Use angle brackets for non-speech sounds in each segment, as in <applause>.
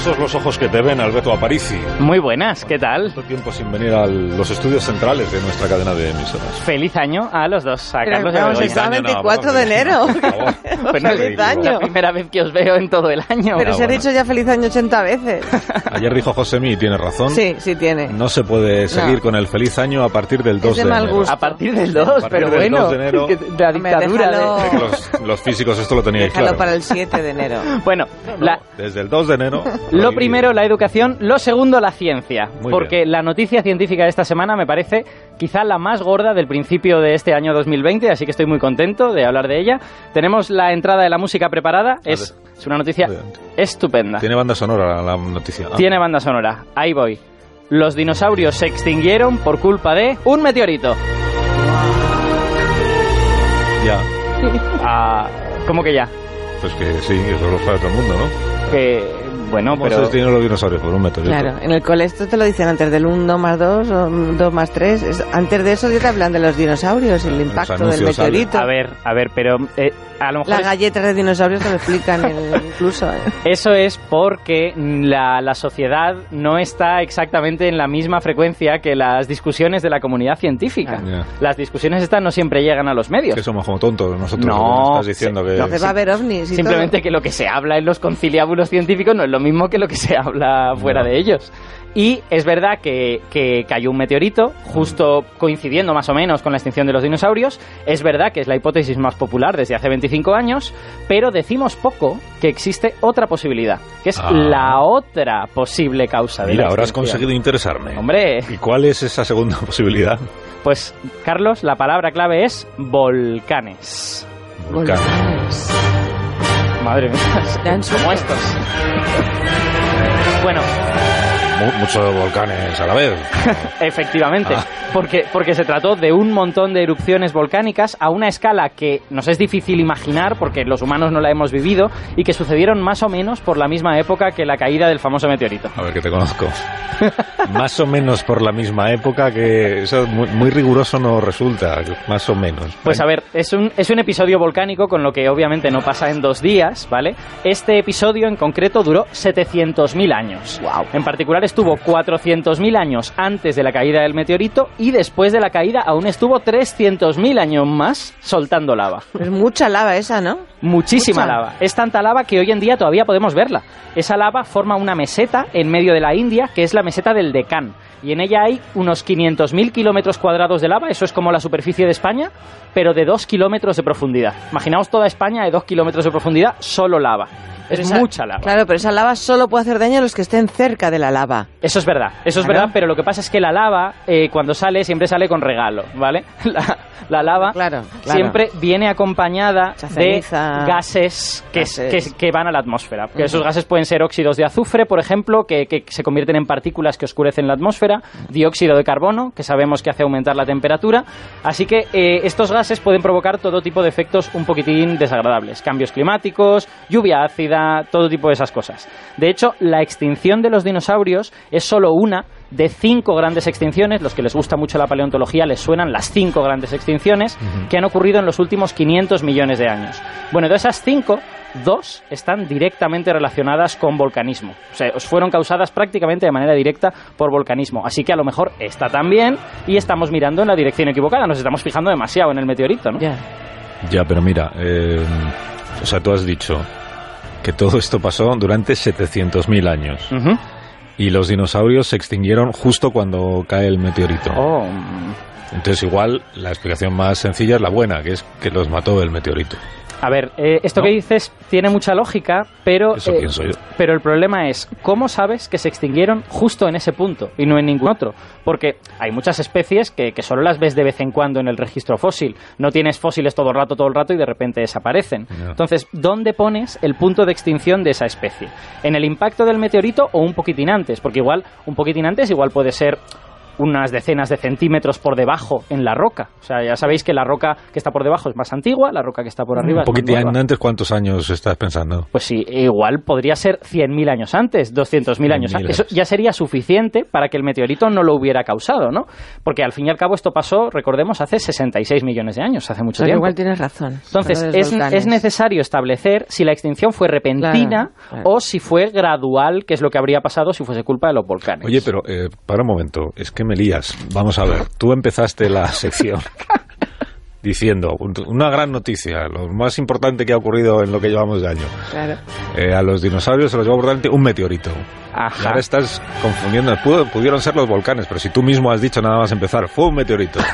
Dichosos los ojos que te ven, Alberto Aparici. Muy buenas, ¿qué tal? Tanto tiempo sin venir a los estudios centrales de nuestra cadena de emisoras. Feliz año a los dos, a Pero Carlos y a vamos, Begoña. está año no, 24 vamos, de enero. no, Feliz es la año. primera vez que os veo en todo el año. Pero Ah, se ha bueno. dicho ya feliz año 80 veces. <laughs> Ayer dijo Josemi, y tiene razón, Sí, sí tiene. no se puede seguir No. con el feliz año a partir del 2 de de, mal enero. gusto. A partir del 2, partir pero del bueno. 2 de enero. la dictadura. déjalo. de- los, los físicos esto lo teníais Déjalo claro. para el 7 de enero. Bueno, la- Desde el 2 de enero. <laughs> Lo primero, la educación. Lo segundo, la ciencia. Muy porque bien. la noticia científica de esta semana me parece quizá la más gorda del principio de este año 2020, así que estoy muy contento de hablar de ella. Tenemos la entrada de la música preparada. Es, es una noticia estupenda. Tiene banda sonora la noticia. Ah, Tiene banda sonora. Ahí voy. Los dinosaurios se extinguieron por culpa de un meteorito. Ya. <laughs> Ah, ¿Cómo que ya? Pues que sí, eso lo sabe todo el mundo, ¿no? Que, bueno, ¿Cómo pero... los dinosaurios? Por un meteorito. Claro, en el cole esto te lo dicen antes del 1 más 2 o 2 más 3. Antes de eso ya te hablan de los dinosaurios, el Los impacto del meteorito. A ver, a ver, pero eh, a lo mejor... Las es- galletas de dinosaurios te lo explican en- <laughs> incluso. ¿eh? Eso es porque la, la sociedad no está exactamente en la misma frecuencia que las discusiones de la comunidad científica. Ya. Las discusiones estas no siempre llegan a los medios. Que somos como tontos nosotros. No, estás diciendo que... Que va a haber ovnis y Simplemente que lo que se habla en los conciliábulos científicos no es lo mismo que lo que se habla fuera No. de ellos. Y es verdad que, que cayó un meteorito, justo coincidiendo más o menos con la extinción de los dinosaurios. Es verdad que es la hipótesis más popular desde hace 25 años, pero decimos poco que existe otra posibilidad, que es Ah. la otra posible causa de Mira, la ahora has conseguido interesarme. Hombre, ¿Y cuál es esa segunda <laughs> posibilidad? pues Carlos, la palabra clave es volcanes. Volcanes. Madre mía, <laughs> como estos. Bueno, Mu- Muchos volcanes a la vez. <laughs> Efectivamente, Ah. Porque, porque se trató de un montón de erupciones volcánicas a una escala que nos es difícil imaginar porque los humanos no la hemos vivido y que sucedieron más o menos por la misma época que la caída del famoso meteorito. A ver, que te conozco. Más o menos por la misma época que eso muy, muy riguroso no resulta, más o menos. Pues a ver, es un, es un episodio volcánico con lo que obviamente no pasa en dos días, ¿vale? Este episodio en concreto duró 700.000 años. Wow. En particular estuvo 400.000 años antes de la caída del meteorito y después de la caída aún estuvo 300.000 años más soltando lava. Es mucha lava esa, ¿no? Muchísima Mucha. lava. Es tanta lava que hoy en día todavía podemos verla. Esa lava forma una meseta en medio de la India, que es la meseta del Deccan. Y en ella hay unos 500.000 kilómetros cuadrados de lava, eso es como la superficie de España, pero de 2 kilómetros de profundidad. Imaginaos toda España de 2 kilómetros de profundidad, solo lava. Pero es esa- mucha lava. Claro, pero esa lava solo puede hacer daño a los que estén cerca de la lava. Eso es verdad, eso es Claro. verdad, pero lo que pasa es que la lava, eh, cuando sale, siempre sale con regalo, ¿vale? <laughs> La, la lava Claro, claro. siempre viene acompañada de gases que, Gases. que- que van a la atmósfera. Que esos gases pueden ser óxidos de azufre, por ejemplo, que, que se convierten en partículas que oscurecen la atmósfera, dióxido de carbono, que sabemos que hace aumentar la temperatura. Así que eh, estos gases pueden provocar todo tipo de efectos un poquitín desagradables. Cambios climáticos, lluvia ácida, todo tipo de esas cosas. De hecho, la extinción de los dinosaurios es solo una de cinco grandes extinciones, los que les gusta mucho la paleontología les suenan las cinco grandes extinciones que han ocurrido en los últimos 500 millones de años. Bueno, de esas cinco, dos están directamente relacionadas con volcanismo. O sea, fueron causadas prácticamente de manera directa por volcanismo. Así que a lo mejor está también y estamos mirando en la dirección equivocada. Nos estamos fijando demasiado en el meteorito, ¿no? Ya. Ya, pero mira, eh, o sea, tú has dicho que todo esto pasó durante 700.000 años y los dinosaurios se extinguieron justo cuando cae el meteorito. Oh. Entonces igual la explicación más sencilla es la buena, que es que los mató el meteorito. A ver, eh, esto ¿No? que dices tiene mucha lógica, pero, Eso eh, yo. pero el problema es, ¿cómo sabes que se extinguieron justo en ese punto y no en ningún otro? Porque hay muchas especies que, que solo las ves de vez en cuando en el registro fósil. No tienes fósiles todo el rato, todo el rato y de repente desaparecen. Entonces, ¿dónde pones el punto de extinción de esa especie? ¿En el impacto del meteorito o un poquitín antes? Porque igual, un poquitín antes igual puede ser unas decenas de centímetros por debajo en la roca. O sea, ya sabéis que la roca que está por debajo es más antigua, la roca que está por arriba Un es más poquitín nueva. antes, ¿cuántos años estás pensando? Pues sí, igual podría ser 100.000 años antes, 200.000 años 100.000 antes. Eso ya sería suficiente para que el meteorito no lo hubiera causado, ¿no? Porque al fin y al cabo esto pasó, recordemos, hace 66 millones de años, hace mucho tiempo. igual tienes razón. Entonces, es, es necesario establecer si la extinción fue repentina Claro, claro. o si fue gradual, que es lo que habría pasado si fuese culpa de los volcanes. Oye, pero eh, para un momento, es que me lías. Vamos a ver, tú empezaste la sección <laughs> diciendo un- una gran noticia, lo más importante que ha ocurrido en lo que llevamos de año. Claro. Eh, a los dinosaurios se los llevó por delante un meteorito. Y Ajá. ahora estás confundiendo, pudieron ser los volcanes, pero si tú mismo has dicho nada más empezar, fue un meteorito. <laughs>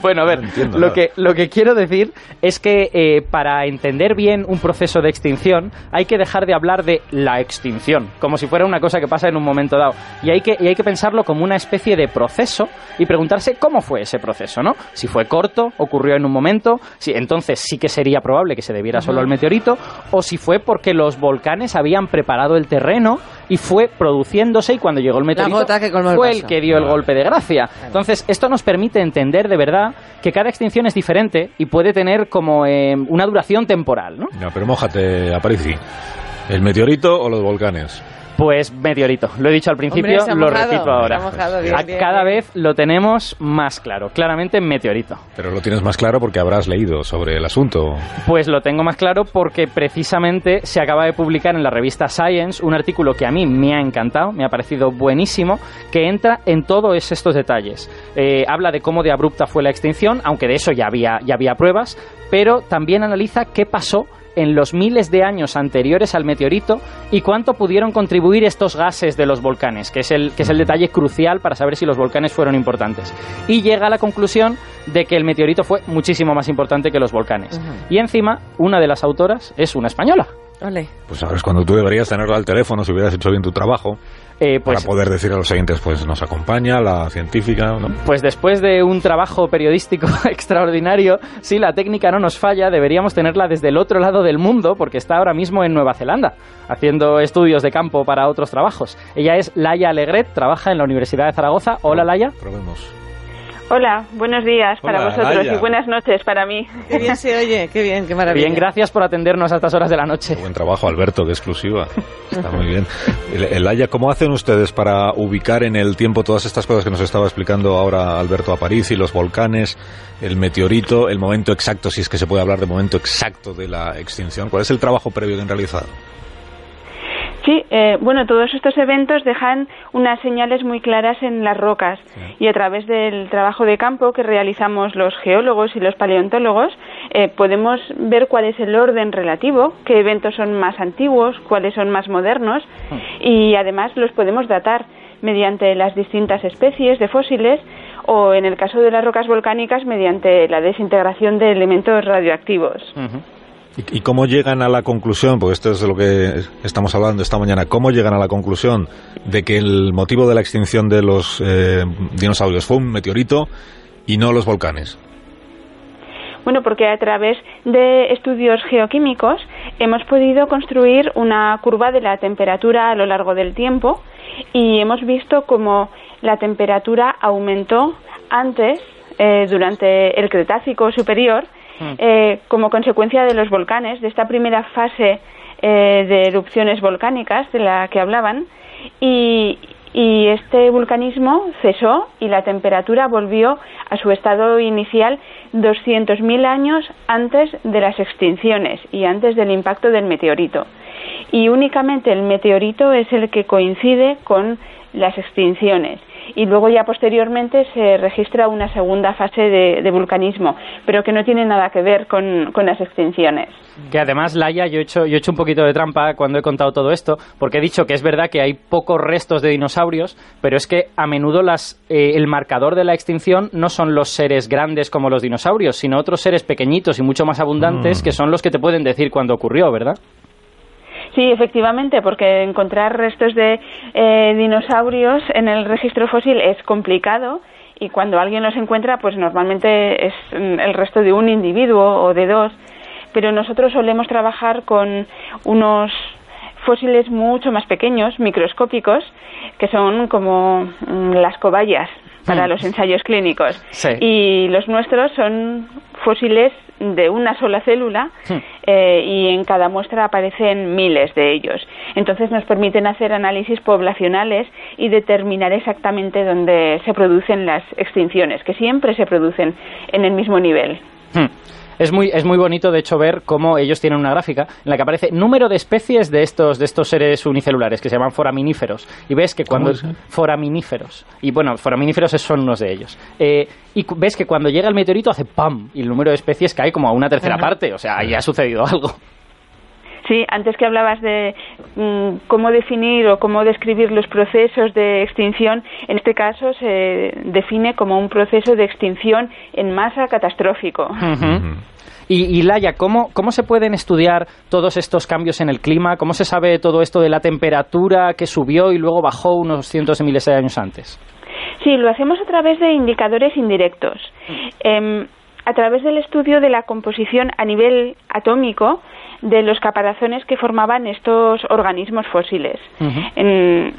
Bueno, a ver, No entiendo lo nada. que, lo que quiero decir es que eh, para entender bien un proceso de extinción hay que dejar de hablar de la extinción, como si fuera una cosa que pasa en un momento dado. Y hay que, y hay que pensarlo como una especie de proceso y preguntarse cómo fue ese proceso, ¿no? Si fue corto, ocurrió en un momento, si, entonces sí que sería probable que se debiera solo al meteorito, o si fue porque los volcanes habían preparado el terreno y fue produciéndose y cuando llegó el meteorito gota que colmó el fue el que dio el golpe de gracia. Entonces, esto nos permite entender de verdad que cada extinción es diferente y puede tener como eh, una duración temporal, ¿no? No, pero mójate, Aparici. ¿El meteorito o los volcanes? Pues meteorito. Lo he dicho al principio, Hombre, lo mojado, repito ahora. mojado, bien, A- bien, cada bien. vez lo tenemos más claro. Claramente meteorito. Pero lo tienes más claro porque habrás leído sobre el asunto. Pues lo tengo más claro porque precisamente se acaba de publicar en la revista Science un artículo que a mí me ha encantado, me ha parecido buenísimo, que entra en todos estos detalles. Eh, habla de cómo de abrupta fue la extinción, aunque de eso ya había, ya había pruebas, pero también analiza qué pasó en los miles de años anteriores al meteorito y cuánto pudieron contribuir estos gases de los volcanes, que es el, que es el detalle crucial para saber si los volcanes fueron importantes. Y llega a la conclusión de que el meteorito fue muchísimo más importante que los volcanes. Y encima, una de las autoras es una española. Ole. Pues sabes cuando tú deberías tenerlo al teléfono si hubieras hecho bien tu trabajo. Eh, pues, para poder decir a los oyentes, pues nos acompaña la científica, ¿no? pues después de un trabajo periodístico <laughs> extraordinario, si la técnica no nos falla, deberíamos tenerla desde el otro lado del mundo, porque está ahora mismo en Nueva Zelanda, haciendo estudios de campo para otros trabajos. Ella es Laia Alegret, trabaja en la Universidad de Zaragoza. Hola, Laia. Probemos. Hola, buenos días para Hola, vosotros y buenas noches para mí. Qué bien se oye, qué bien, qué maravilla. Bien, gracias por atendernos a estas horas de la noche. Qué buen trabajo, Alberto, de exclusiva. Está muy bien. El- Elaya, ¿cómo hacen ustedes para ubicar en el tiempo todas estas cosas que nos estaba explicando ahora Alberto Aparici, los volcanes, el meteorito, el momento exacto, si es que se puede hablar de momento exacto de la extinción? ¿Cuál es el trabajo previo que han realizado? Sí, eh, bueno, todos estos eventos dejan unas señales muy claras en las rocas y a través del trabajo de campo que realizamos los geólogos y los paleontólogos eh, podemos ver cuál es el orden relativo, qué eventos son más antiguos, cuáles son más modernos y además los podemos datar mediante las distintas especies de fósiles o en el caso de las rocas volcánicas mediante la desintegración de elementos radioactivos. ¿Y, cómo llegan a la conclusión, porque esto es de lo que estamos hablando esta mañana, cómo llegan a la conclusión de que el motivo de la extinción de los eh, dinosaurios fue un meteorito y no los volcanes? Bueno, porque a través de estudios geoquímicos hemos podido construir una curva de la temperatura a lo largo del tiempo y hemos visto cómo la temperatura aumentó antes, eh, durante el Cretácico superior, eh, como consecuencia de los volcanes, de esta primera fase eh, de erupciones volcánicas de la que hablaban, y, y este vulcanismo cesó y la temperatura volvió a su estado inicial 200.000 años antes de las extinciones y antes del impacto del meteorito. Y únicamente el meteorito es el que coincide con las extinciones. Y luego ya posteriormente se registra una segunda fase de, vulcanismo, pero que no tiene nada que ver con, las extinciones. Que además, Laia, yo he, hecho, yo he hecho un poquito de trampa cuando he contado todo esto, porque he dicho que es verdad que hay pocos restos de dinosaurios, pero es que a menudo las, eh, el marcador de la extinción no son los seres grandes como los dinosaurios, sino otros seres pequeñitos y mucho más abundantes mm. que son los que te pueden decir cuándo ocurrió, ¿verdad? Sí, efectivamente, porque encontrar restos de eh, dinosaurios en el registro fósil es complicado y cuando alguien los encuentra, pues normalmente es mm, el resto de un individuo o de dos. Pero nosotros solemos trabajar con unos fósiles mucho más pequeños, microscópicos, que son como mm, las cobayas para mm. los ensayos clínicos. Y los nuestros son fósiles de una sola célula hmm. eh, y en cada muestra aparecen miles de ellos. Entonces nos permiten hacer análisis poblacionales y determinar exactamente dónde se producen las extinciones, que siempre se producen en el mismo nivel. Hmm. Es muy, es muy bonito, de hecho, ver cómo ellos tienen una gráfica en la que aparece número de especies de estos, de estos seres unicelulares que se llaman foraminíferos. Y ves que cuando... Foraminíferos. Y bueno, foraminíferos son unos de ellos. Eh, y ves que cuando llega el meteorito hace ¡pam! Y el número de especies cae como a una tercera parte. O sea, ahí ha sucedido <laughs> algo. Sí, antes que hablabas de mm, cómo definir o cómo describir los procesos de extinción, en este caso se define como un proceso de extinción en masa catastrófico. Y, Laia, ¿cómo, ¿cómo se pueden estudiar todos estos cambios en el clima? ¿Cómo se sabe todo esto de la temperatura que subió y luego bajó unos cientos de miles de años antes? Sí, lo hacemos a través de indicadores indirectos. Em, a través del estudio de la composición a nivel atómico de los caparazones que formaban estos organismos fósiles. en,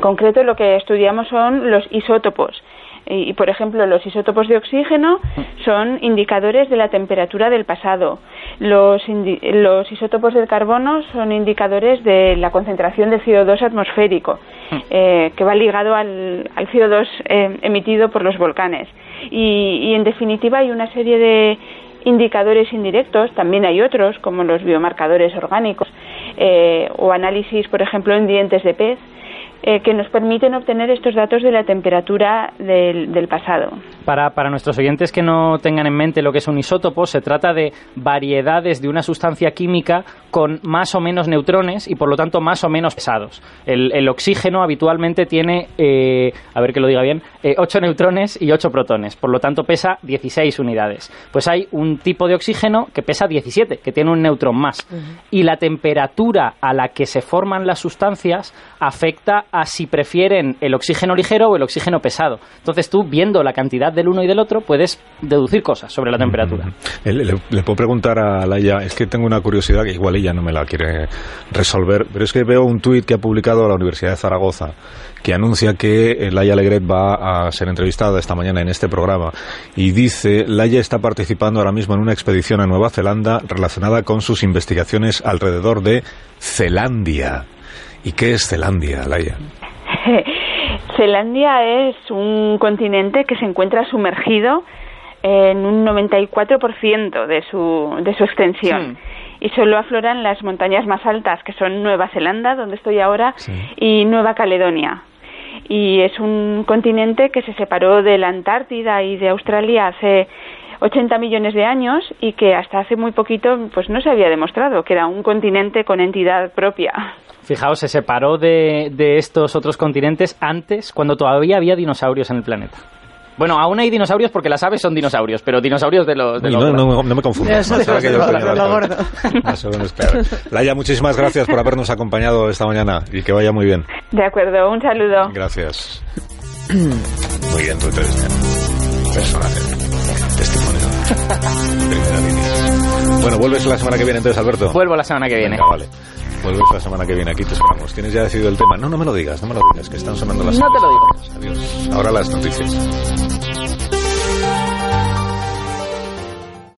concreto, lo que estudiamos son los isótopos. Y, por ejemplo, los isótopos de oxígeno son indicadores de la temperatura del pasado. Los, los isótopos del carbono son indicadores de la concentración de CO2 atmosférico, eh, que va ligado al, al CO2 eh, emitido por los volcanes. Y, y, en definitiva, hay una serie de indicadores indirectos, también hay otros, como los biomarcadores orgánicos eh, o análisis, por ejemplo, en dientes de pez, eh, que nos permiten obtener estos datos de la temperatura del, pasado. Para, para, nuestros oyentes que no tengan en mente lo que es un isótopo, se trata de variedades de una sustancia química con más o menos neutrones y por lo tanto más o menos pesados. El, oxígeno habitualmente tiene, eh, a ver que lo diga bien, eh, 8 neutrones y 8 protones, por lo tanto pesa 16 unidades. Pues hay un tipo de oxígeno que pesa 17, que tiene un neutrón más. Y la temperatura a la que se forman las sustancias afecta a si prefieren el oxígeno ligero o el oxígeno pesado. Entonces tú, viendo la cantidad del uno y del otro, puedes deducir cosas sobre la temperatura. Le, puedo preguntar a Laia, es que tengo una curiosidad que igual ella no me la quiere resolver, pero es que veo un tuit que ha publicado la Universidad de Zaragoza que anuncia que Laia Legret va a ser entrevistada esta mañana en este programa y dice, Laia está participando ahora mismo en una expedición a Nueva Zelanda relacionada con sus investigaciones alrededor de Zelandia. ¿Y qué es Zelandia, Laia? <laughs> Zelandia es un continente que se encuentra sumergido en un 94% de su, de su extensión. Y solo afloran las montañas más altas, que son Nueva Zelanda, donde estoy ahora, y Nueva Caledonia. Y es un continente que se separó de la Antártida y de Australia hace 80 millones de años y que hasta hace muy poquito pues no se había demostrado que era un continente con entidad propia. Fijaos, se separó de, de estos otros continentes antes, cuando todavía había dinosaurios en el planeta. Bueno, aún hay dinosaurios porque las aves son dinosaurios, pero dinosaurios de los... De no, no, no, me confundas. Laia, muchísimas gracias por habernos acompañado esta mañana y que vaya muy bien. De acuerdo, un saludo. Gracias. muy bien, tu entrevista. Personaje. Testimonio. <laughs> bueno, vuelves la semana que viene entonces, Alberto. Vuelvo la semana que viene. vale. Vuelves la semana que viene, aquí te esperamos. ¿Tienes ya decidido el tema? No, no me lo digas, no me lo digas, que están sonando las... No te lo digo. Adiós. Ahora las noticias.